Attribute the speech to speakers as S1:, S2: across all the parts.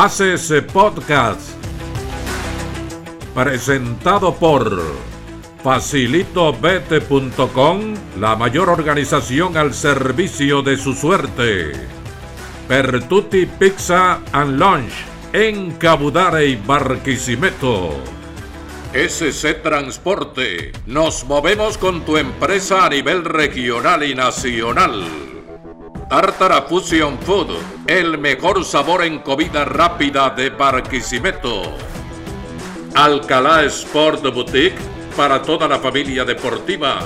S1: Haces Podcast. Presentado por facilitobete.com, la mayor organización al servicio de su suerte. Pertuti Pizza and Lunch en Cabudare y Barquisimeto. SC Transporte. Nos movemos con tu empresa a nivel regional y nacional. Tartara Fusion Food, el mejor sabor en comida rápida de Barquisimeto. Alcalá Sport Boutique para toda la familia deportiva.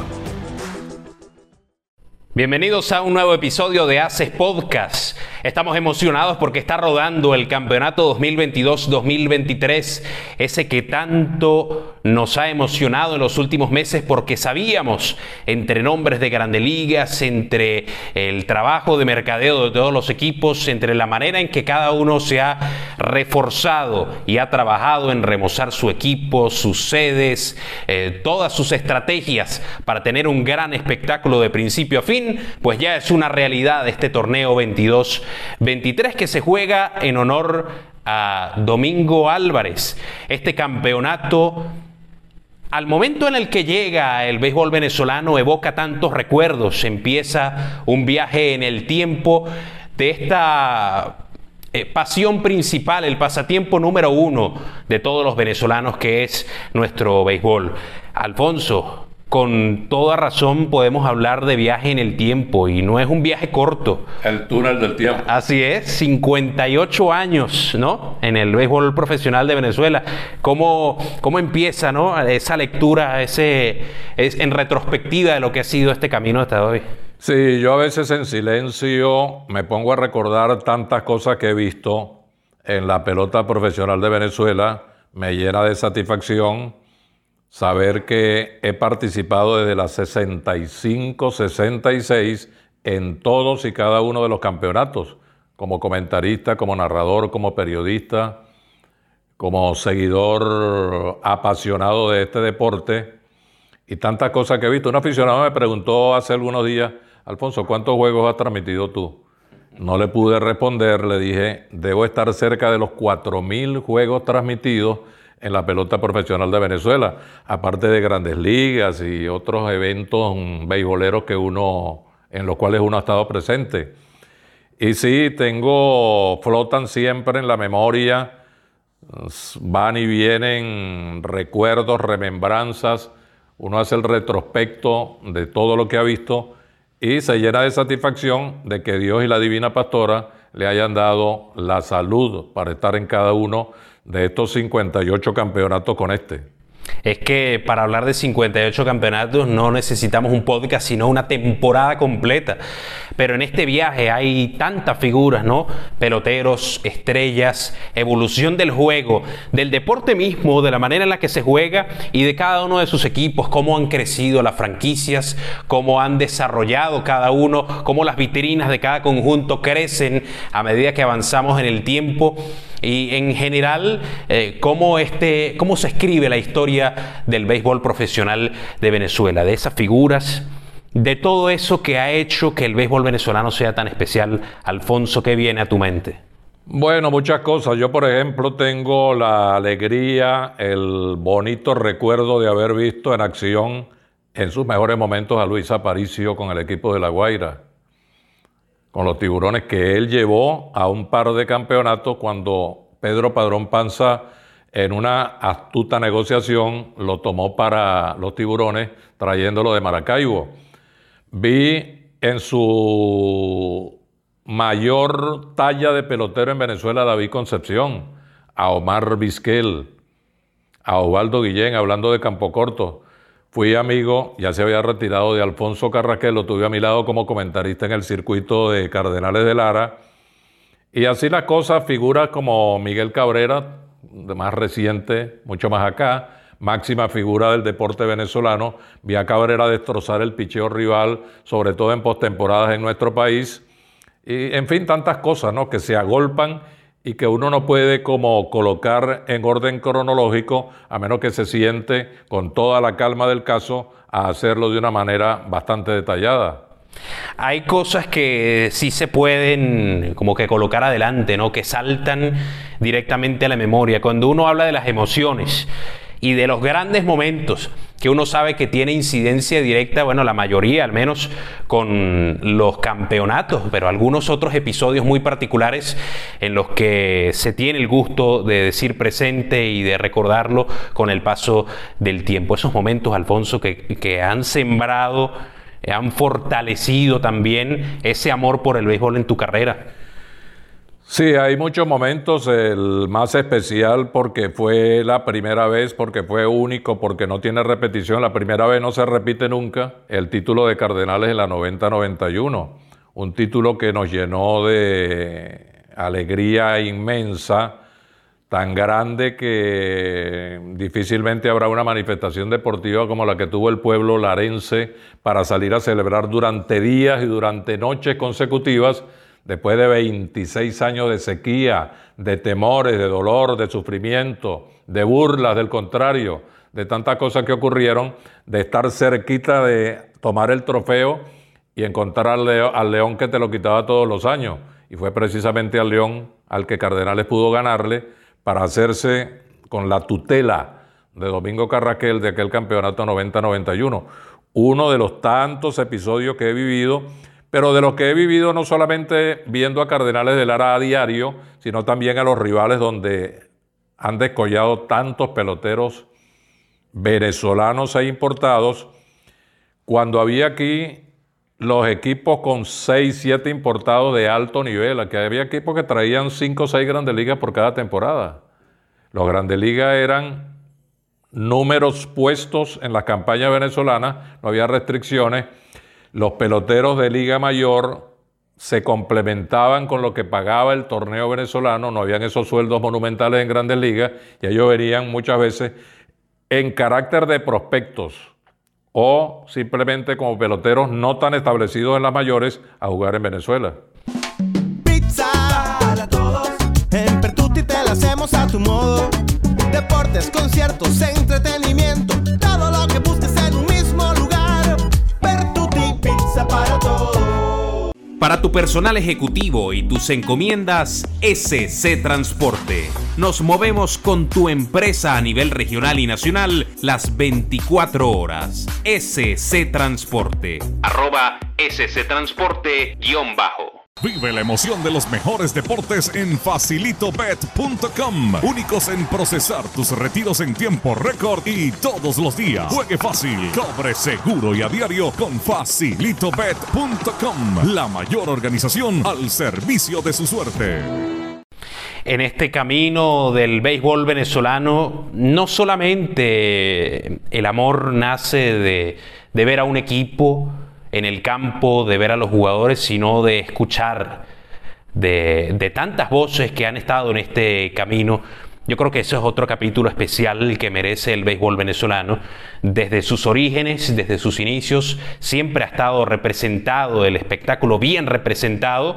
S2: Bienvenidos a un nuevo episodio de Haces Podcast. Estamos emocionados porque está rodando el campeonato 2022-2023, ese que tanto nos ha emocionado en los últimos meses porque sabíamos entre nombres de grandes ligas, entre el trabajo de mercadeo de todos los equipos, entre la manera en que cada uno se ha reforzado y ha trabajado en remozar su equipo, sus sedes, eh, todas sus estrategias para tener un gran espectáculo de principio a fin, pues ya es una realidad este torneo 22 23 que se juega en honor a Domingo Álvarez. Este campeonato al momento en el que llega el béisbol venezolano evoca tantos recuerdos, empieza un viaje en el tiempo de esta eh, pasión principal, el pasatiempo número uno de todos los venezolanos que es nuestro béisbol. Alfonso, con toda razón podemos hablar de viaje en el tiempo y no es un viaje corto.
S1: El túnel del tiempo.
S2: Así es, 58 años, ¿no? En el béisbol profesional de Venezuela. ¿Cómo, cómo empieza, ¿no? Esa lectura, ese, es, en retrospectiva de lo que ha sido este camino hasta hoy.
S1: Sí, yo a veces en silencio me pongo a recordar tantas cosas que he visto en la pelota profesional de Venezuela, me llena de satisfacción saber que he participado desde las 65, 66 en todos y cada uno de los campeonatos, como comentarista, como narrador, como periodista, como seguidor apasionado de este deporte y tantas cosas que he visto. Un aficionado me preguntó hace algunos días, Alfonso, ¿cuántos juegos has transmitido tú? No le pude responder, le dije, debo estar cerca de los 4.000 juegos transmitidos en la pelota profesional de Venezuela, aparte de grandes ligas y otros eventos beisboleros que uno, en los cuales uno ha estado presente. Y sí, tengo, flotan siempre en la memoria, van y vienen recuerdos, remembranzas, uno hace el retrospecto de todo lo que ha visto y se llena de satisfacción de que Dios y la Divina Pastora le hayan dado la salud para estar en cada uno de estos 58 campeonatos con este.
S2: Es que para hablar de 58 campeonatos no necesitamos un podcast, sino una temporada completa. Pero en este viaje hay tantas figuras, ¿no? Peloteros, estrellas, evolución del juego, del deporte mismo, de la manera en la que se juega y de cada uno de sus equipos, cómo han crecido las franquicias, cómo han desarrollado cada uno, cómo las vitrinas de cada conjunto crecen a medida que avanzamos en el tiempo y en general eh, cómo, este, cómo se escribe la historia del béisbol profesional de Venezuela, de esas figuras, de todo eso que ha hecho que el béisbol venezolano sea tan especial. Alfonso, ¿qué viene a tu mente?
S1: Bueno, muchas cosas. Yo, por ejemplo, tengo la alegría, el bonito recuerdo de haber visto en acción en sus mejores momentos a Luis Aparicio con el equipo de La Guaira con los tiburones que él llevó a un par de campeonatos cuando Pedro Padrón Panza en una astuta negociación lo tomó para los tiburones trayéndolo de Maracaibo. Vi en su mayor talla de pelotero en Venezuela David Concepción, a Omar Vizquel, a Osvaldo Guillén, hablando de Campo Corto. Fui amigo, ya se había retirado de Alfonso Carraquel, lo tuve a mi lado como comentarista en el circuito de Cardenales de Lara. Y así las cosas, figuras como Miguel Cabrera, más reciente, mucho más acá, máxima figura del deporte venezolano. Vi a Cabrera destrozar el picheo rival, sobre todo en postemporadas en nuestro país. Y en fin, tantas cosas ¿no? que se agolpan y que uno no puede como colocar en orden cronológico a menos que se siente con toda la calma del caso a hacerlo de una manera bastante detallada.
S2: Hay cosas que sí se pueden como que colocar adelante, ¿no? Que saltan directamente a la memoria. Cuando uno habla de las emociones y de los grandes momentos que uno sabe que tiene incidencia directa, bueno, la mayoría al menos con los campeonatos, pero algunos otros episodios muy particulares en los que se tiene el gusto de decir presente y de recordarlo con el paso del tiempo. Esos momentos, Alfonso, que, que han sembrado han fortalecido también ese amor por el béisbol en tu carrera.
S1: Sí, hay muchos momentos, el más especial porque fue la primera vez, porque fue único, porque no tiene repetición, la primera vez no se repite nunca, el título de Cardenales en la 90-91, un título que nos llenó de alegría inmensa, tan grande que difícilmente habrá una manifestación deportiva como la que tuvo el pueblo larense para salir a celebrar durante días y durante noches consecutivas, después de 26 años de sequía, de temores, de dolor, de sufrimiento, de burlas, del contrario, de tantas cosas que ocurrieron, de estar cerquita de tomar el trofeo y encontrar al, león que te lo quitaba todos los años. Y fue precisamente al león al que Cardenales pudo ganarle para hacerse con la tutela de Domingo Carraquel de aquel campeonato 90-91. Uno de los tantos episodios que he vivido, pero de los que he vivido no solamente viendo a Cardenales de Lara a diario, sino también a los rivales donde han descollado tantos peloteros venezolanos e importados, cuando había aquí los equipos con 6, 7 importados de alto nivel. Aquí había equipos que traían 5 o 6 grandes ligas por cada temporada. Los grandes ligas eran números puestos en las campañas venezolanas, no había restricciones. Los peloteros de Liga Mayor se complementaban con lo que pagaba el torneo venezolano, no habían esos sueldos monumentales en grandes ligas y ellos venían muchas veces en carácter de prospectos o simplemente como peloteros no tan establecidos en las mayores a jugar en Venezuela.
S3: Pizza para todos, en Pertuti te la hacemos a tu modo. Deportes, conciertos, entretenimiento, todo lo que busques Para
S2: tu personal ejecutivo y tus encomiendas, SC Transporte. Nos movemos con tu empresa a nivel regional y nacional las 24 horas. SC Transporte. Arroba SC Transporte guion bajo.
S4: Vive la emoción de los mejores deportes en facilitobet.com. Únicos en procesar tus retiros en tiempo récord y todos los días. Juegue fácil, cobre seguro y a diario con facilitobet.com. La mayor organización al servicio de su suerte.
S2: En este camino del béisbol venezolano, no solamente el amor nace de, de ver a un equipo, en el campo, de ver a los jugadores, sino de escuchar de, tantas voces que han estado en este camino. Yo creo que eso es otro capítulo especial que merece el béisbol venezolano. Desde sus orígenes, desde sus inicios, siempre ha estado representado, el espectáculo bien representado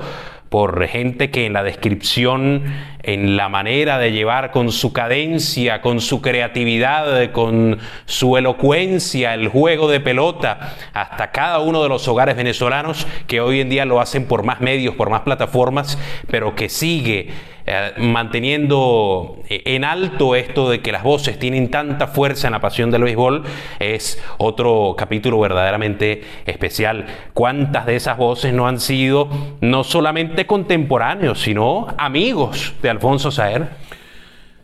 S2: por gente que en la descripción, en la manera de llevar con su cadencia, con su creatividad, con su elocuencia, el juego de pelota, hasta cada uno de los hogares venezolanos que hoy en día lo hacen por más medios, por más plataformas, pero que sigue eh, manteniendo en alto esto de que las voces tienen tanta fuerza en la pasión del béisbol, es otro capítulo verdaderamente especial. ¿Cuántas de esas voces no han sido no solamente contemporáneos, sino amigos de Alfonso Saer?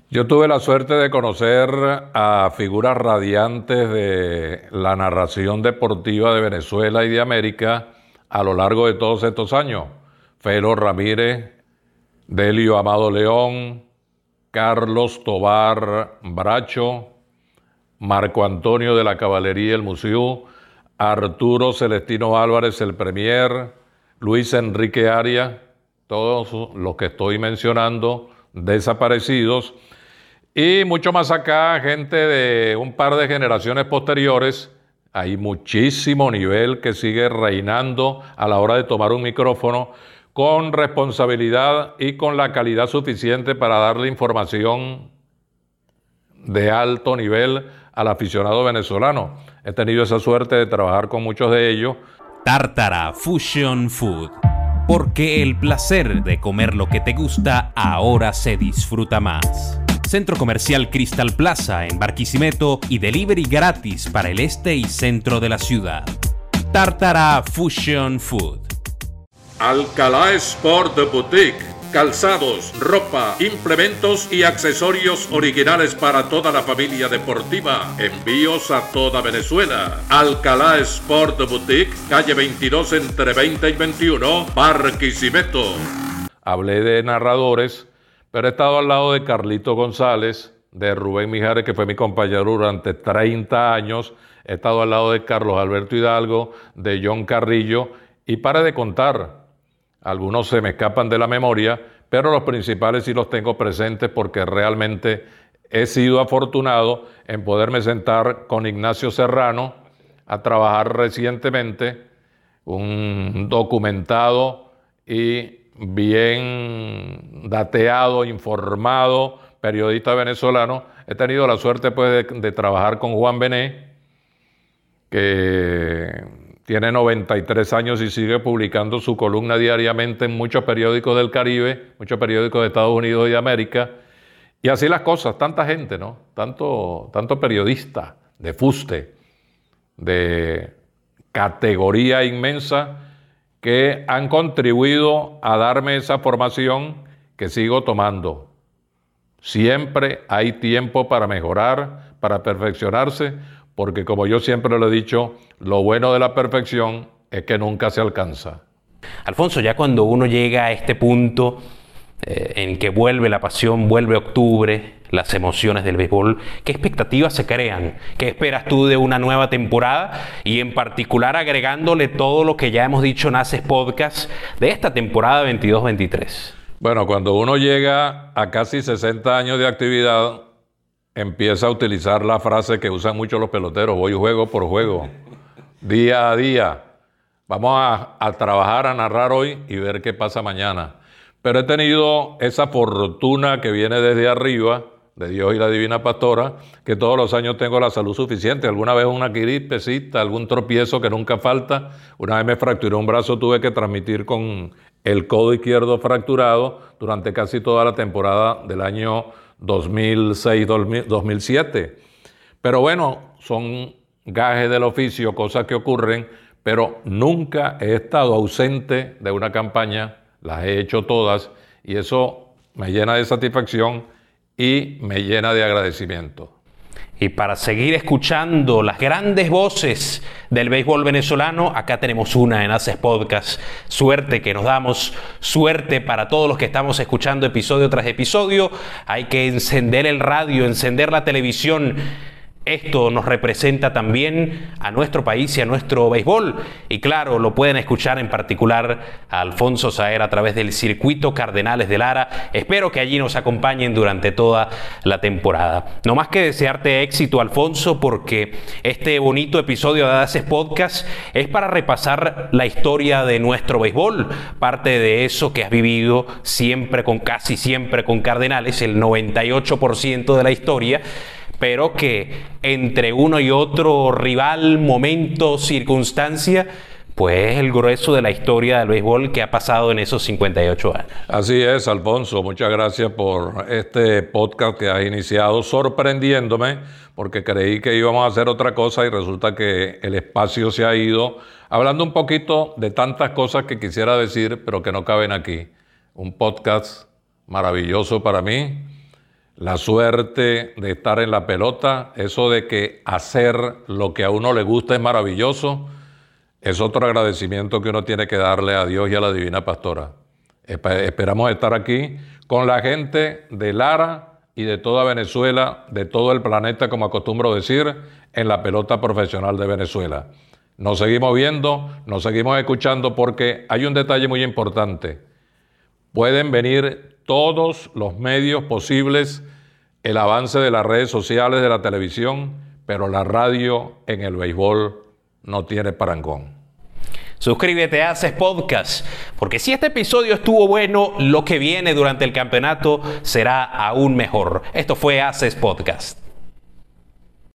S1: Yo tuve la suerte de conocer a figuras radiantes de la narración deportiva de Venezuela y de América a lo largo de todos estos años. Felo Ramírez, Delio Amado León, Carlos Tobar Bracho, Marco Antonio de la Caballería El Museo, Arturo Celestino Álvarez el Premier, Luis Enrique Arias, todos los que estoy mencionando desaparecidos, y mucho más acá, gente de un par de generaciones posteriores, hay muchísimo nivel que sigue reinando a la hora de tomar un micrófono con responsabilidad y con la calidad suficiente para darle información de alto nivel al aficionado venezolano. He tenido esa suerte de trabajar con muchos de ellos
S2: Tartara Fusion Food. Porque el placer de comer lo que te gusta ahora se disfruta más. Centro Comercial Crystal Plaza en Barquisimeto y delivery gratis para el este y centro de la ciudad. Tartara Fusion Food.
S1: Alcalá Sport Boutique calzados, ropa, implementos y accesorios originales para toda la familia deportiva. Envíos a toda Venezuela. Alcalá Sport Boutique, calle 22 entre 20 y 21, Barquisimeto. Hablé de narradores, pero he estado al lado de Carlito González, de Rubén Mijares, que fue mi compañero durante 30 años. He estado al lado de Carlos Alberto Hidalgo, de John Carrillo, y para de contar algunos se me escapan de la memoria, pero los principales sí los tengo presentes porque realmente he sido afortunado en poderme sentar con Ignacio Serrano a trabajar recientemente un documentado y bien dateado, informado periodista venezolano. He tenido la suerte pues, de, de trabajar con Juan Bené, que tiene 93 años y sigue publicando su columna diariamente en muchos periódicos del Caribe, muchos periódicos de Estados Unidos y de América. Y así las cosas, tanta gente, ¿no? Tanto, tanto periodista de fuste, de categoría inmensa, que han contribuido a darme esa formación que sigo tomando. Siempre hay tiempo para mejorar, para perfeccionarse, porque como yo siempre lo he dicho, lo bueno de la perfección es que nunca se alcanza.
S2: Alfonso, ya cuando uno llega a este punto eh, en que vuelve la pasión, vuelve octubre, las emociones del béisbol, ¿qué expectativas se crean? ¿Qué esperas tú de una nueva temporada? Y en particular agregándole todo lo que ya hemos dicho en Haces Podcast de esta temporada 22-23.
S1: Bueno, cuando uno llega a casi 60 años de actividad, empieza a utilizar la frase que usan muchos los peloteros, voy juego por juego, día a día. Vamos a, a, trabajar, a narrar hoy y ver qué pasa mañana. Pero he tenido esa fortuna que viene desde arriba, de Dios y la Divina Pastora, que todos los años tengo la salud suficiente. Alguna vez una gripecita, algún tropiezo que nunca falta. Una vez me fracturé un brazo, tuve que transmitir con el codo izquierdo fracturado durante casi toda la temporada del año 2006-2007. Pero bueno, son gajes del oficio, cosas que ocurren, pero nunca he estado ausente de una campaña, las he hecho todas y eso me llena de satisfacción y me llena de agradecimiento.
S2: Y para seguir escuchando las grandes voces del béisbol venezolano, acá tenemos una en Haces Podcast. Suerte que nos damos, suerte para todos los que estamos escuchando episodio tras episodio. Hay que encender el radio, encender la televisión esto nos representa también a nuestro país y a nuestro béisbol. Y claro, lo pueden escuchar en particular a Alfonso Saer a través del circuito Cardenales de Lara. Espero que allí nos acompañen durante toda la temporada. No más que desearte éxito, Alfonso, porque este bonito episodio de Haces Podcast es para repasar la historia de nuestro béisbol. Parte de eso que has vivido siempre con, casi siempre con Cardenales, el 98% de la historia pero que entre uno y otro rival, momento, circunstancia, pues es el grueso de la historia del béisbol que ha pasado en esos 58 años.
S1: Así es, Alfonso, muchas gracias por este podcast que has iniciado, sorprendiéndome, porque creí que íbamos a hacer otra cosa y resulta que el espacio se ha ido, hablando un poquito de tantas cosas que quisiera decir, pero que no caben aquí. Un podcast maravilloso para mí, la suerte de estar en la pelota, eso de que hacer lo que a uno le gusta es maravilloso, es otro agradecimiento que uno tiene que darle a Dios y a la Divina Pastora. Esperamos estar aquí con la gente de Lara y de toda Venezuela, de todo el planeta, como acostumbro decir, en la pelota profesional de Venezuela. Nos seguimos viendo, nos seguimos escuchando porque hay un detalle muy importante. Pueden venir todos los medios posibles el avance de las redes sociales, de la televisión, pero la radio en el béisbol no tiene parangón.
S2: Suscríbete a Haces Podcast, porque si este episodio estuvo bueno, lo que viene durante el campeonato será aún mejor. Esto fue Haces Podcast.